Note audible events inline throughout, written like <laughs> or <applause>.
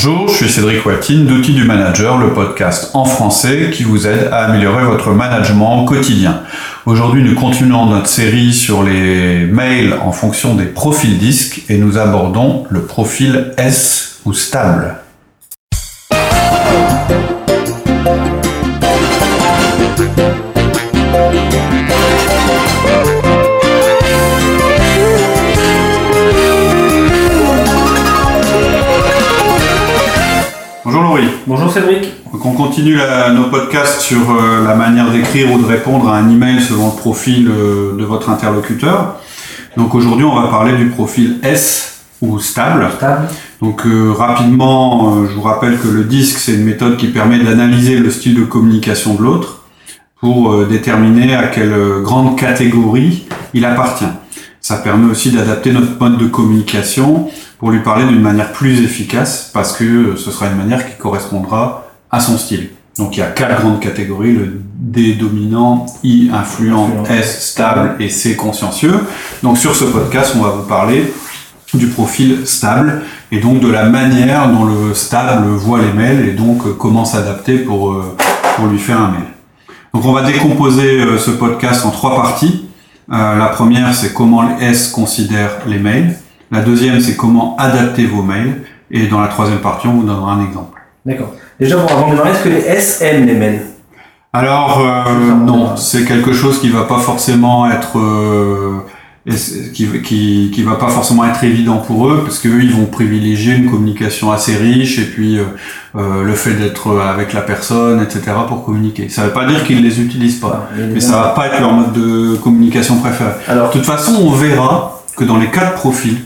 Bonjour, je suis Cédric Watine d'Outils du Manager, le podcast en français qui vous aide à améliorer votre management quotidien. Aujourd'hui, nous continuons notre série sur les mails en fonction des profils disques et nous abordons le profil S ou stable. Bonjour Laurie. Bonjour Cédric. Donc on continue la- nos podcasts sur euh, la manière d'écrire ou de répondre à un email selon le profil euh, de votre interlocuteur. Donc aujourd'hui on va parler du profil S ou stable. Stable. Donc euh, rapidement, je vous rappelle que le disque c'est une méthode qui permet d'analyser le style de communication de l'autre pour déterminer à quelle grande catégorie il appartient. Ça permet aussi d'adapter notre mode de communication pour lui parler d'une manière plus efficace parce que euh, ce sera une manière qui correspondra à son style. Donc il y a quatre grandes catégories, le D dominant, I influent. S stable et C consciencieux. Donc sur ce podcast, on va vous parler du profil stable et donc de la manière dont le stable voit les mails et donc euh, comment s'adapter pour, euh, pour lui faire un mail. Donc on va décomposer ce podcast en trois parties. Euh, la première, c'est comment les S considèrent les mails. La deuxième, c'est comment adapter vos mails. Et dans la troisième partie, on vous donnera un exemple. D'accord. Déjà, bon, avant de démarrer, est-ce que les S aiment les mails? Alors euh, non, c'est quelque chose qui va pas forcément être euh, qui, qui, qui va pas forcément être évident pour eux parce qu'eux ils vont privilégier une communication assez riche et puis euh, le fait d'être avec la personne etc pour communiquer. Ça veut pas dire qu'ils les utilisent pas, les mais ça va pas être leur mode de communication préféré. Alors, De toute façon, on verra que dans les quatre profils,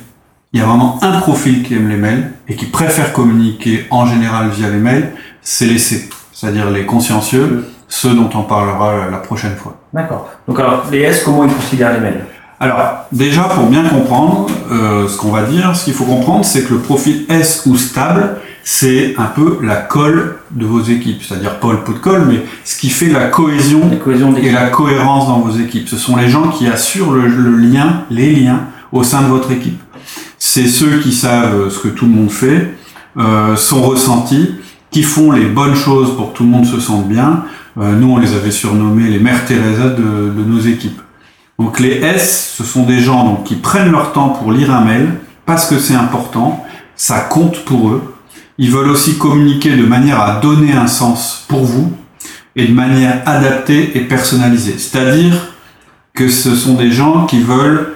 il y a vraiment un profil qui aime les mails et qui préfère communiquer en général via les mails, c'est les C, c'est-à-dire les consciencieux, ceux dont on parlera la prochaine fois. d'accord. Donc alors, les S, comment ils considèrent les mails? Alors, déjà, pour bien comprendre euh, ce qu'on va dire, ce qu'il faut comprendre, c'est que le profil S ou stable, c'est un peu la colle de vos équipes, c'est-à-dire pas le pot de colle, mais ce qui fait la cohésion La et la cohérence dans vos équipes. Ce sont les gens qui assurent le, le lien, les liens au sein de votre équipe. C'est ceux qui savent ce que tout le monde fait, euh, son ressenti, qui font les bonnes choses pour que tout le monde se sente bien. Euh, nous, on les avait surnommés les mères Teresa de, de nos équipes. Donc les S, ce sont des gens donc, qui prennent leur temps pour lire un mail parce que c'est important, ça compte pour eux. Ils veulent aussi communiquer de manière à donner un sens pour vous et de manière adaptée et personnalisée. C'est-à-dire que ce sont des gens qui veulent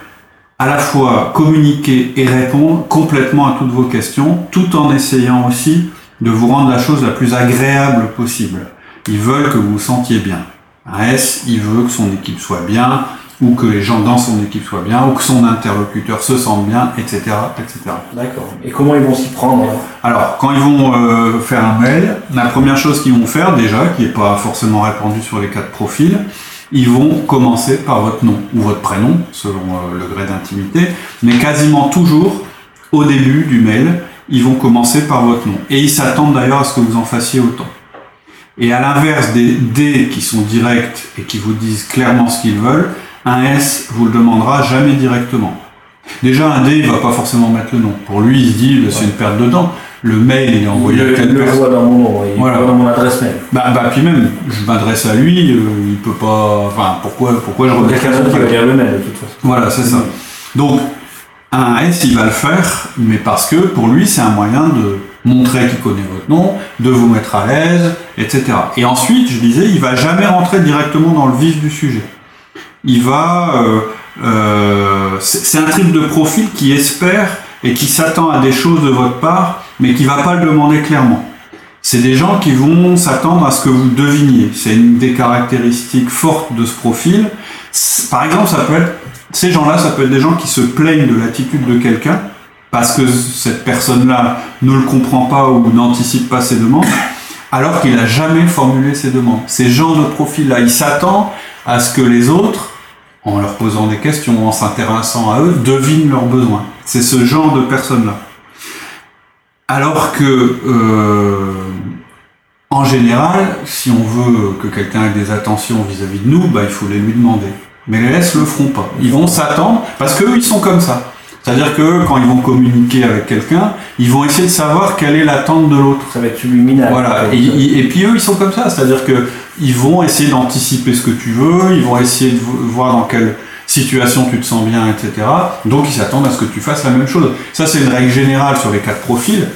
à la fois communiquer et répondre complètement à toutes vos questions, tout en essayant aussi de vous rendre la chose la plus agréable possible. Ils veulent que vous vous sentiez bien. Un S, il veut que son équipe soit bien, ou que les gens dans son équipe soient bien, ou que son interlocuteur se sente bien, etc., etc. D'accord. Et comment ils vont s'y prendre alors Alors, quand ils vont euh, faire un mail, la première chose qu'ils vont faire déjà, qui n'est pas forcément répandue sur les quatre profils, ils vont commencer par votre nom ou votre prénom, selon euh, le gré d'intimité, mais quasiment toujours, au début du mail, ils vont commencer par votre nom. Et ils s'attendent d'ailleurs à ce que vous en fassiez autant. Et à l'inverse des D qui sont directs et qui vous disent clairement ce qu'ils veulent, un S vous le demandera jamais directement. Déjà, un D, il va pas forcément mettre le nom. Pour lui, il se dit, bah, c'est une perte de temps. Le mail, il est envoyé Il à le, le voit dans mon nom, il Voilà. le voit dans mon adresse mail. Bah, bah, puis même, je m'adresse à lui, euh, il peut pas. Enfin, pourquoi, pourquoi je redécale quelqu'un son qui va truc lire le mail de toute façon. Voilà, c'est ça. Donc, un S, il va le faire, mais parce que pour lui, c'est un moyen de montrer qu'il connaît votre nom, de vous mettre à l'aise, etc. Et ensuite, je disais, il va jamais rentrer directement dans le vif du sujet. Il va. euh, euh, c'est un type de profil qui espère et qui s'attend à des choses de votre part, mais qui va pas le demander clairement. C'est des gens qui vont s'attendre à ce que vous deviniez. C'est une des caractéristiques fortes de ce profil. Par exemple, ça peut être ces gens-là, ça peut être des gens qui se plaignent de l'attitude de quelqu'un parce que cette personne-là ne le comprend pas ou n'anticipe pas ses demandes, alors qu'il n'a jamais formulé ses demandes. Ces gens de profil-là, ils s'attendent à ce que les autres, en leur posant des questions, en s'intéressant à eux, devinent leurs besoins. C'est ce genre de personnes-là. Alors que, euh, en général, si on veut que quelqu'un ait des attentions vis-à-vis de nous, bah, il faut les lui demander. Mais les S le feront pas. Ils vont s'attendre, parce qu'eux, ils sont comme ça. C'est-à-dire que quand ils vont communiquer avec quelqu'un, ils vont essayer de savoir quelle est l'attente de l'autre. Ça va être subliminal. Voilà. Et, et- et puis eux, ils sont comme ça. C'est-à-dire que ils vont essayer d'anticiper ce que tu veux, ils vont essayer de vo- voir dans quelle situation tu te sens bien, etc. Donc ils s'attendent à ce que tu fasses la même chose. Ça, c'est une règle générale sur les quatre profils.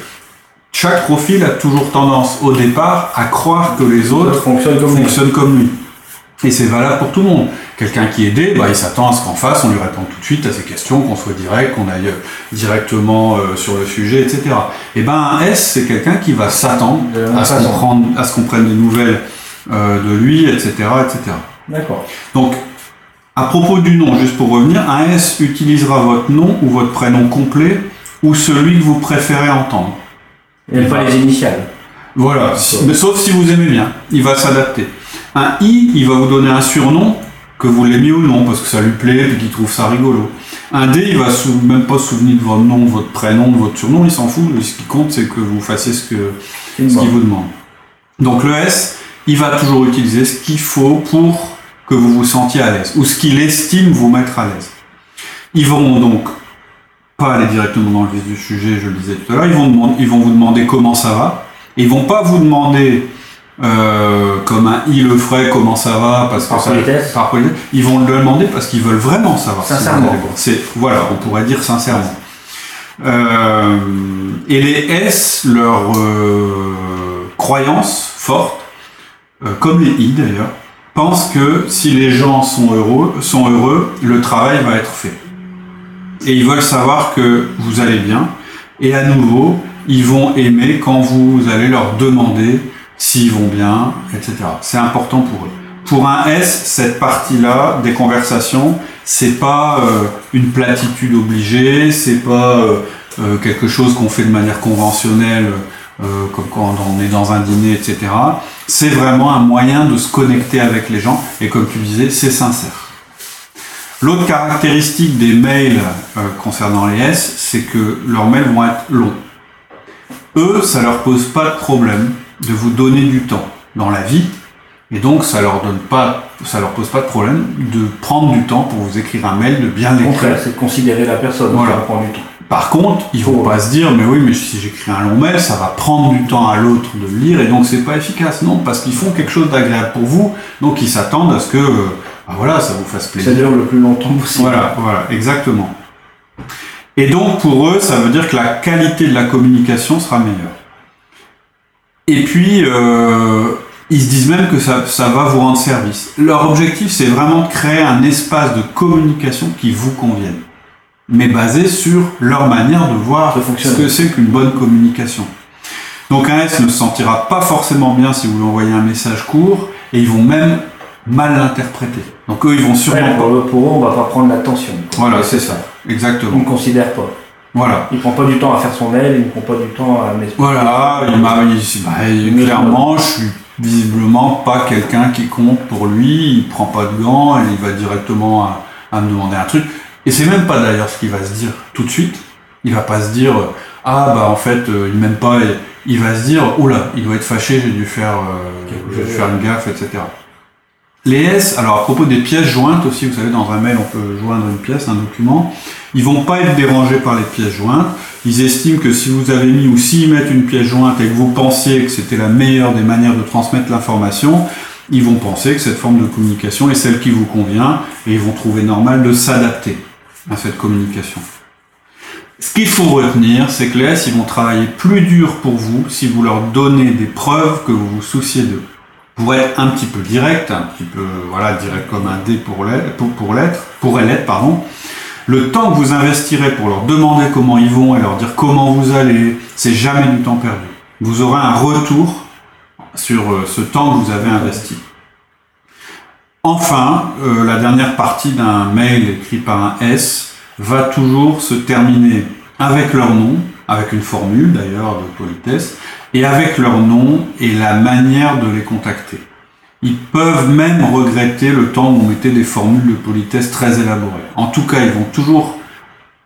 Chaque profil a toujours tendance, au départ, à croire que les autres comme fonctionnent comme lui. Et c'est valable pour tout le monde. Quelqu'un qui est aidé, bah, il s'attend à ce qu'en face, on lui réponde tout de suite à ses questions, qu'on soit direct, qu'on aille directement euh, sur le sujet, etc. Et ben un S, c'est quelqu'un qui va s'attendre à ce qu'on prenne des nouvelles euh, de lui, etc., etc. D'accord. Donc, à propos du nom, juste pour revenir, un S utilisera votre nom ou votre prénom complet ou celui que vous préférez entendre. A pas les initiales. Voilà, mais sauf si vous aimez bien, il va s'adapter. Un I, il va vous donner un surnom, que vous l'aimiez ou non, parce que ça lui plaît et qu'il trouve ça rigolo. Un D, il va même pas se souvenir de votre nom, de votre prénom, de votre surnom, il s'en fout. Ce qui compte, c'est que vous fassiez ce qu'il vous demande. Donc le S, il va toujours utiliser ce qu'il faut pour que vous vous sentiez à l'aise, ou ce qu'il estime vous mettre à l'aise. Ils vont donc pas aller directement dans le vif du sujet, je le disais tout à l'heure, ils vont, demander- ils vont vous demander comment ça va, et ils vont pas vous demander euh, comme un i le ferait comment ça va parce que Par ça, politesse. par politesse. ils vont le demander parce qu'ils veulent vraiment savoir Sincèrement. c'est voilà on pourrait dire sincèrement euh, et les S, leur euh, croyance forte, euh, comme les I d'ailleurs, pensent que si les gens sont heureux, sont heureux, le travail va être fait. Et ils veulent savoir que vous allez bien. Et à nouveau, ils vont aimer quand vous allez leur demander s'ils vont bien, etc. C'est important pour eux. Pour un S, cette partie-là des conversations, c'est pas euh, une platitude obligée, c'est pas euh, euh, quelque chose qu'on fait de manière conventionnelle, euh, comme quand on est dans un dîner, etc. C'est vraiment un moyen de se connecter avec les gens, et comme tu disais, c'est sincère. L'autre caractéristique des mails euh, concernant les S, c'est que leurs mails vont être longs. Eux, ça leur pose pas de problème de vous donner du temps dans la vie, et donc ça leur donne pas, ça leur pose pas de problème de prendre du temps pour vous écrire un mail, de bien Au l'écrire. contraire, c'est de considérer la personne. Voilà. Ça prend du temps. Par contre, ils vont Faut- pas se dire, mais oui, mais si j'écris un long mail, ça va prendre du temps à l'autre de le lire et donc c'est pas efficace. Non, parce qu'ils font quelque chose d'agréable pour vous, donc ils s'attendent à ce que, euh, bah voilà, ça vous fasse Ça plaisir. dure le plus longtemps possible. Voilà, voilà, exactement. Et donc pour eux, ça veut dire que la qualité de la communication sera meilleure. Et puis, euh, ils se disent même que ça, ça va vous rendre service. Leur objectif, c'est vraiment de créer un espace de communication qui vous convienne, mais basé sur leur manière de voir ce que c'est qu'une bonne communication. Donc un S ne se sentira pas forcément bien si vous lui envoyez un message court, et ils vont même mal l'interpréter. Donc eux, ils vont sûrement Ouais, pour, eux, pour eux, on va pas prendre l'attention. voilà, c'est ça. On Exactement. ne considère pas. Voilà. Il prend pas du temps à faire son mail, il ne prend pas du temps à. Voilà, il m'a bah, clairement, je suis visiblement pas quelqu'un qui compte pour lui, il prend pas de gants et il va directement à, à me demander un truc. Et c'est même pas d'ailleurs ce qu'il va se dire tout de suite. Il va pas se dire euh, ah bah en fait euh, il m'aime pas. Et il va se dire oula, il doit être fâché, j'ai dû faire, euh, j'ai dû faire une gaffe, etc. Les S, alors à propos des pièces jointes aussi, vous savez, dans un mail, on peut joindre une pièce, un document. Ils vont pas être dérangés par les pièces jointes. Ils estiment que si vous avez mis ou s'ils mettent une pièce jointe et que vous pensiez que c'était la meilleure des manières de transmettre l'information, ils vont penser que cette forme de communication est celle qui vous convient et ils vont trouver normal de s'adapter à cette communication. Ce qu'il faut retenir, c'est que les S, ils vont travailler plus dur pour vous si vous leur donnez des preuves que vous vous souciez d'eux. Pour être un petit peu direct, un petit peu, voilà, direct comme un D pour l'être, pour, l'être, pardon. Le temps que vous investirez pour leur demander comment ils vont et leur dire comment vous allez, c'est jamais du temps perdu. Vous aurez un retour sur euh, ce temps que vous avez investi. Enfin, euh, la dernière partie d'un mail écrit par un S va toujours se terminer avec leur nom, avec une formule d'ailleurs de politesse, et avec leur nom et la manière de les contacter. Ils peuvent même regretter le temps où on mettait des formules de politesse très élaborées. En tout cas, ils vont toujours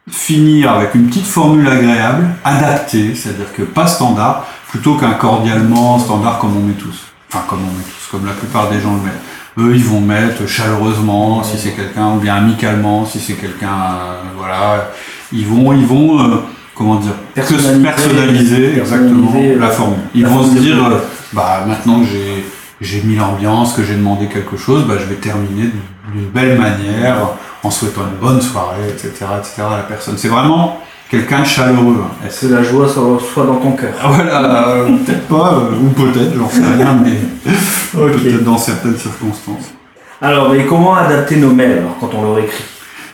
finir avec une petite formule agréable, adaptée, c'est-à-dire que pas standard, plutôt qu'un cordialement standard comme on met tous. Enfin, comme on met tous, comme la plupart des gens le mettent. Eux, ils vont mettre chaleureusement si c'est quelqu'un, ou bien amicalement si c'est quelqu'un, euh, voilà. ils vont, ils vont, euh, comment dire, Personnaliser, personnaliser exactement personnaliser, la euh, formule. Ils la vont se dire, euh, bah maintenant que j'ai j'ai mis l'ambiance, que j'ai demandé quelque chose, bah, je vais terminer d'une belle manière, en souhaitant une bonne soirée, etc., etc. à la personne. C'est vraiment quelqu'un de chaleureux. hein. Et c'est- Que la joie soit, soit dans ton cœur. Voilà, euh, peut-être pas, euh, ou peut-être, j'en sais rien, mais <laughs> peut-être dans certaines circonstances. Alors, et comment adapter nos mails alors, quand on leur écrit?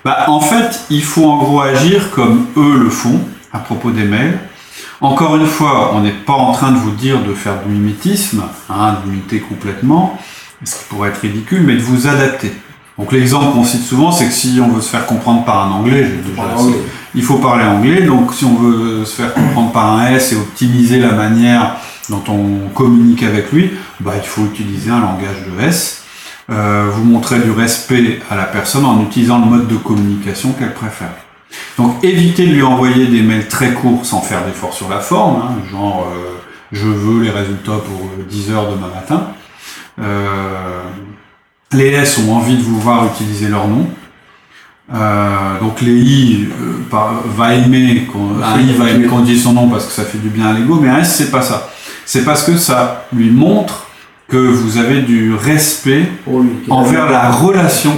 Bah, en fait, il faut en gros agir comme eux le font à propos des mails. Encore une fois, on n'est pas en train de vous dire de faire du mimétisme, hein, d'imiter complètement, ce qui pourrait être ridicule, mais de vous adapter. Donc l'exemple qu'on cite souvent, c'est que si on veut se faire comprendre par un anglais, j'ai déjà. Il faut parler anglais, donc si on veut se faire comprendre par un S et optimiser la manière dont on communique avec lui, bah, il faut utiliser un langage de S. Euh, vous montrez du respect à la personne en utilisant le mode de communication qu'elle préfère. Donc évitez de lui envoyer des mails très courts sans faire d'effort sur la forme, hein, genre euh, je veux les résultats pour euh, 10 heures demain matin. Euh, les S ont envie de vous voir utiliser leur nom. Euh, donc les I euh, par- va aimer qu'on, un I va aimer qu'on dise son nom parce que ça fait du bien à l'ego, mais un S c'est pas ça. C'est parce que ça lui montre que vous avez du respect Pour lui. envers la relation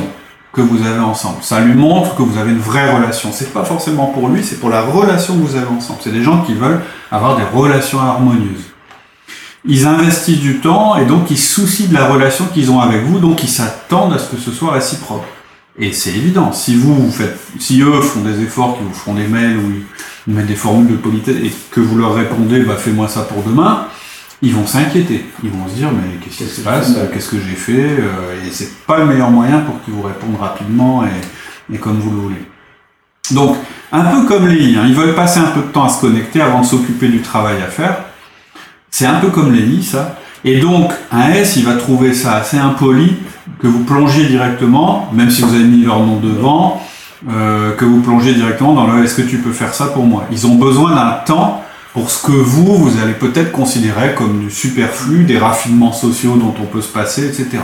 que vous avez ensemble. Ça lui montre que vous avez une vraie relation. C'est pas forcément pour lui, c'est pour la relation que vous avez ensemble. C'est des gens qui veulent avoir des relations harmonieuses. Ils investissent du temps et donc ils se soucient de la relation qu'ils ont avec vous, donc ils s'attendent à ce que ce soit réciproque. Et c'est évident, si vous, vous faites, si eux font des efforts, qui vous feront des mails ou ils mettent des formules de politesse et que vous leur répondez, bah fais-moi ça pour demain, ils vont s'inquiéter. Ils vont se dire, mais qu'est-ce qui se passe fais Qu'est-ce que j'ai fait Euh, Et c'est pas le meilleur moyen pour qu'ils vous répondent rapidement et, et comme vous le voulez. Donc, un peu comme les I, hein, ils veulent passer un peu de temps à se connecter avant de s'occuper du travail à faire. C'est un peu comme les I, ça. Et donc, un S, il va trouver ça assez impoli que vous plongiez directement, même si vous avez mis leur nom devant, euh, que vous plongez directement dans le est-ce que tu peux faire ça pour moi? Ils ont besoin d'un temps pour ce que vous, vous allez peut-être considérer comme du superflu, des raffinements sociaux dont on peut se passer, etc.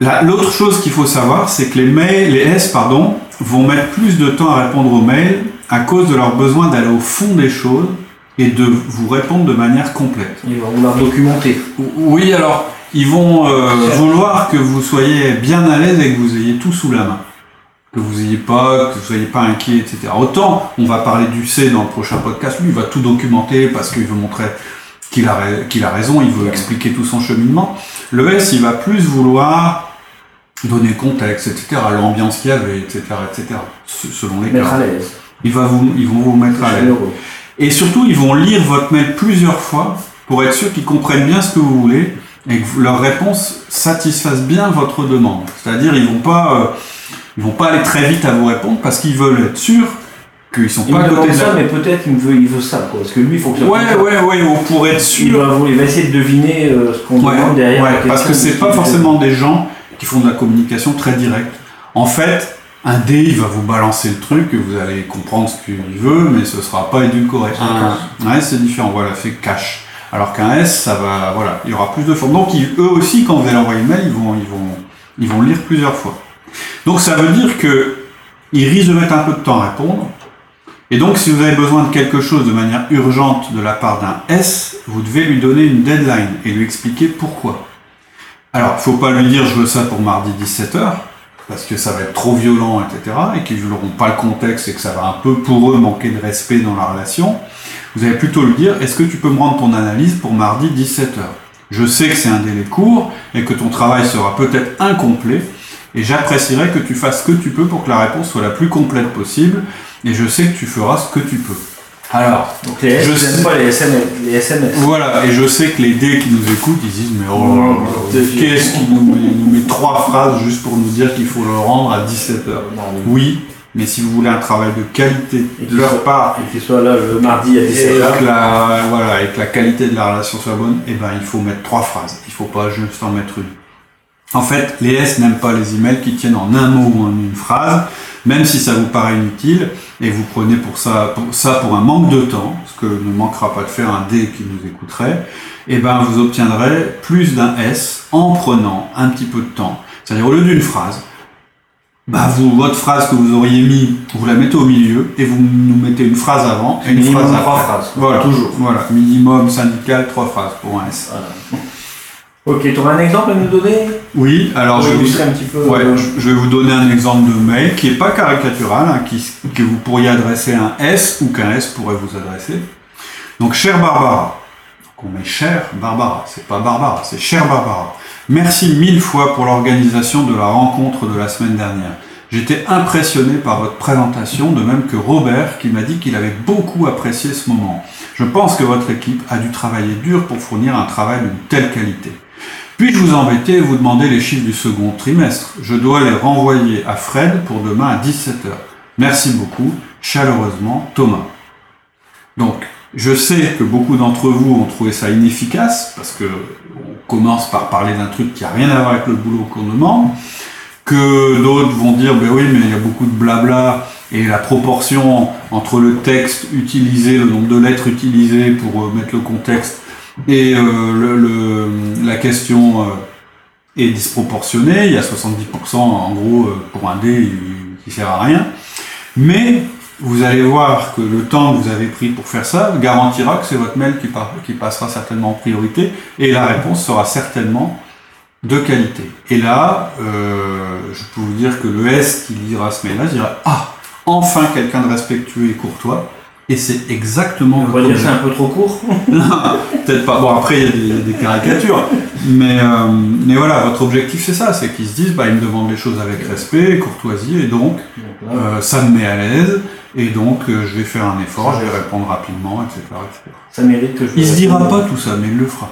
La- L'autre chose qu'il faut savoir, c'est que les mails, les S, pardon, vont mettre plus de temps à répondre aux mails à cause de leur besoin d'aller au fond des choses et de vous répondre de manière complète. Ils vont vouloir documenter. Oui, alors, ils vont euh, vouloir que vous soyez bien à l'aise et que vous ayez tout sous la main. Que vous ayez pas, que vous soyez pas inquiet, etc. Autant, on va parler du C dans le prochain podcast, lui, il va tout documenter parce qu'il veut montrer qu'il a, qu'il a raison, il veut expliquer tout son cheminement. Le S, il va plus vouloir donner contexte, etc., l'ambiance qu'il y avait, etc., etc., se- selon les Mettre à cas. l'aise. Vous, ils vont vous mettre à l'aise. Et surtout, ils vont lire votre mail plusieurs fois pour être sûr qu'ils comprennent bien ce que vous voulez et que leurs réponses satisfassent bien votre demande. C'est-à-dire, ils vont pas, euh, ils vont pas aller très vite à vous répondre parce qu'ils veulent être sûrs qu'ils sont Il pas à côté de ça, la... mais peut-être il veut, il veut ça, quoi. Parce que lui, il faut que ça Ouais, ouais, ouais, ou pour être Il sûr. va, il va essayer de deviner euh, ce qu'on Ouais, demande derrière. ouais, la parce que c'est de pas forcément des gens qui font de la communication très directe. En fait, un D, il va vous balancer le truc et vous allez comprendre ce qu'il veut, mais ce sera pas édulcoré. Un, un S, c'est différent, voilà, c'est cash. Alors qu'un S, ça va, voilà, il y aura plus de formes. Donc, eux aussi, quand vous allez envoyer le mail, ils vont, ils vont, ils vont lire plusieurs fois. Donc, ça veut dire que ils risquent de mettre un peu de temps à répondre. Et donc, si vous avez besoin de quelque chose de manière urgente de la part d'un S, vous devez lui donner une deadline et lui expliquer pourquoi. Alors, il faut pas lui dire je veux ça pour mardi 17h, parce que ça va être trop violent, etc., et qu'ils n'auront pas le contexte et que ça va un peu pour eux manquer de respect dans la relation. Vous allez plutôt lui dire est-ce que tu peux me rendre ton analyse pour mardi 17h Je sais que c'est un délai court et que ton travail sera peut-être incomplet, et j'apprécierais que tu fasses ce que tu peux pour que la réponse soit la plus complète possible, et je sais que tu feras ce que tu peux. Alors, Donc les Je sais- pas les SMS. Les SMS. voilà, et je sais que les dés qui nous écoutent, ils disent mais oh, là, qu'est-ce qu'il nous met, trois phrases juste pour nous dire qu'il faut le rendre à 17h. Non, mais- Oui, mais si vous voulez un travail de qualité Et de leur soit- part, Et qu'il soit là le mardi à et 17h. que, la, voilà, et que la qualité de la relation soit bonne, eh ben, il faut mettre trois phrases. Il faut pas juste en mettre une. En fait, les S n'aiment pas les emails qui tiennent en un mot ou en une phrase, même si ça vous paraît inutile, et vous prenez pour ça pour, ça pour un manque de temps, ce que ne manquera pas de faire un D qui nous écouterait, et ben vous obtiendrez plus d'un S en prenant un petit peu de temps. C'est-à-dire au lieu d'une phrase, bah vous, votre phrase que vous auriez mis, vous la mettez au milieu et vous nous mettez une phrase avant et une Minimum phrase trois après. phrases. Voilà, Toujours. Voilà, minimum syndical, trois phrases pour un S. Voilà. <laughs> Ok, tu auras un exemple à nous donner? Oui, alors je Pour vais, vous, illustrer un petit peu. ouais, euh, je- je vais vous donner un exemple de mail qui n'est pas caricatural, hein, qui, que vous pourriez adresser à un S ou qu'un S pourrait vous adresser. Donc, cher Barbara, donc on met cher Barbara, c'est pas Barbara, c'est cher Barbara. Merci mille fois pour l'organisation de la rencontre de la semaine dernière. J'étais impressionné par votre présentation, de même que Robert qui m'a dit qu'il avait beaucoup apprécié ce moment. Je pense que votre équipe a dû travailler dur pour fournir un travail d'une telle qualité. Puis-je vous embêter et vous demander les chiffres du second trimestre? Je dois les renvoyer à Fred pour demain à 17h. Merci beaucoup. Chaleureusement, Thomas. Donc, je sais que beaucoup d'entre vous ont trouvé ça inefficace, parce que commence par parler d'un truc qui a rien à voir avec le boulot qu'on demande, que d'autres vont dire, ben oui, mais il y a beaucoup de blabla, et la proportion entre le texte utilisé, le nombre de lettres utilisées pour euh, mettre le contexte, et euh, la question euh, est disproportionnée. Il y a 70% en gros pour un dé qui sert à rien. Mais vous allez voir que le temps que vous avez pris pour faire ça garantira que c'est votre mail qui, par- qui passera certainement en priorité et la réponse sera certainement de qualité. Et là, euh, je peux vous dire que le S qui lira ce mail-là dira Ah, enfin quelqu'un de respectueux et courtois. Et c'est exactement On va dire c'est un peu trop court. <laughs> peut-être pas. Bon, après, il y a des, des caricatures. Mais, euh, mais voilà, votre objectif, c'est ça. C'est qu'ils se disent, bah, ils me demandent les choses avec respect, courtoisie, et donc, euh, ça me met à l'aise. Et donc, euh, je vais faire un effort, je vais répondre rapidement, etc. etc. ça mérite que je. Il se dira pas tout ça, mais il le fera.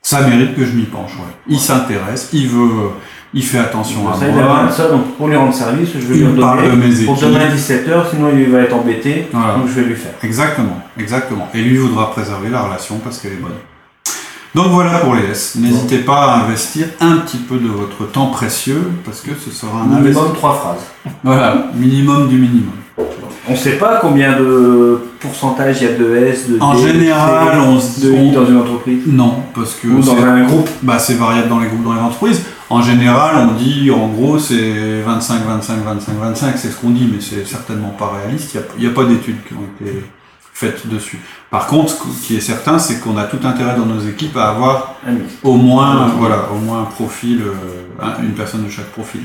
Ça mérite que je m'y penche, ouais. Il s'intéresse, il veut, il fait attention à Ça, il a moi. de ça, donc pour lui rendre service, je vais Il lui parle de redonner mes pour demain à 17h, sinon il va être embêté, Voilà. donc je vais lui faire. Exactement, exactement. Et lui voudra préserver la relation parce qu'elle est bonne. Donc voilà pour les S. N'hésitez pas à investir un petit peu de votre temps précieux parce que ce sera un investissement. Minimum trois phrases. Voilà, minimum du minimum. On ne sait pas combien de pourcentage il y a de S, de D, En de C, général, on se de I dans une entreprise Non, parce que ou dans un groupe. bah, c'est variable dans les groupes, dans les entreprises. En général, on dit en gros c'est 25, 25, 25, 25, c'est ce qu'on dit, mais c'est certainement pas réaliste. Il n'y a, pas d'études qui ont été faites dessus. Par contre, ce qui est certain, c'est qu'on a tout intérêt dans nos équipes à avoir mix. au moins, voilà, au moins un profil, euh, un- une personne de chaque profil.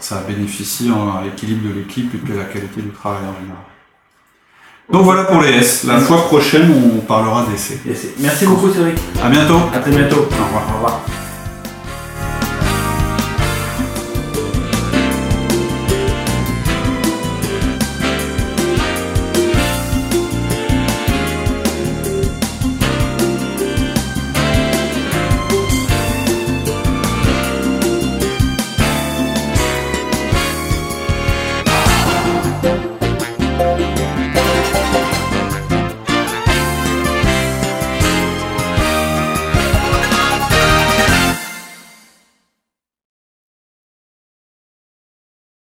Ça bénéficie en- à l'équilibre de l'équipe et puis à la qualité du travail en général. Donc voilà pour les S. La fois prochaine, on parlera d'essais. Merci beaucoup Cédric. À bientôt. À très bientôt. Au revoir. Au revoir.